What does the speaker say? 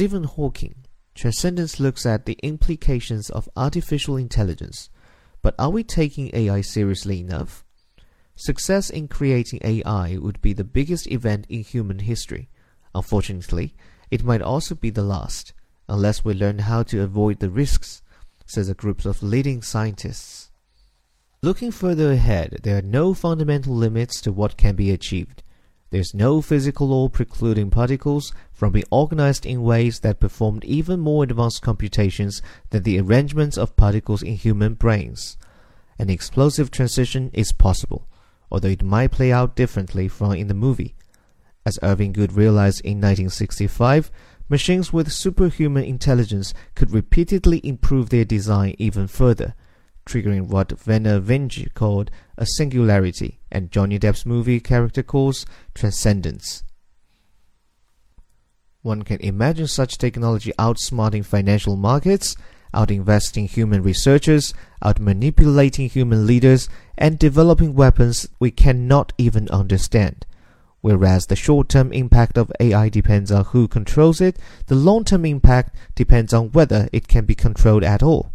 Stephen Hawking, Transcendence looks at the implications of artificial intelligence. But are we taking AI seriously enough? Success in creating AI would be the biggest event in human history. Unfortunately, it might also be the last, unless we learn how to avoid the risks, says a group of leading scientists. Looking further ahead, there are no fundamental limits to what can be achieved. There's no physical law precluding particles from being organized in ways that performed even more advanced computations than the arrangements of particles in human brains. An explosive transition is possible, although it might play out differently from in the movie. As Irving Good realized in 1965, machines with superhuman intelligence could repeatedly improve their design even further triggering what Vernor Vinge called a singularity and Johnny Depp's movie character calls transcendence. One can imagine such technology outsmarting financial markets, out-investing human researchers, out-manipulating human leaders, and developing weapons we cannot even understand. Whereas the short-term impact of AI depends on who controls it, the long-term impact depends on whether it can be controlled at all.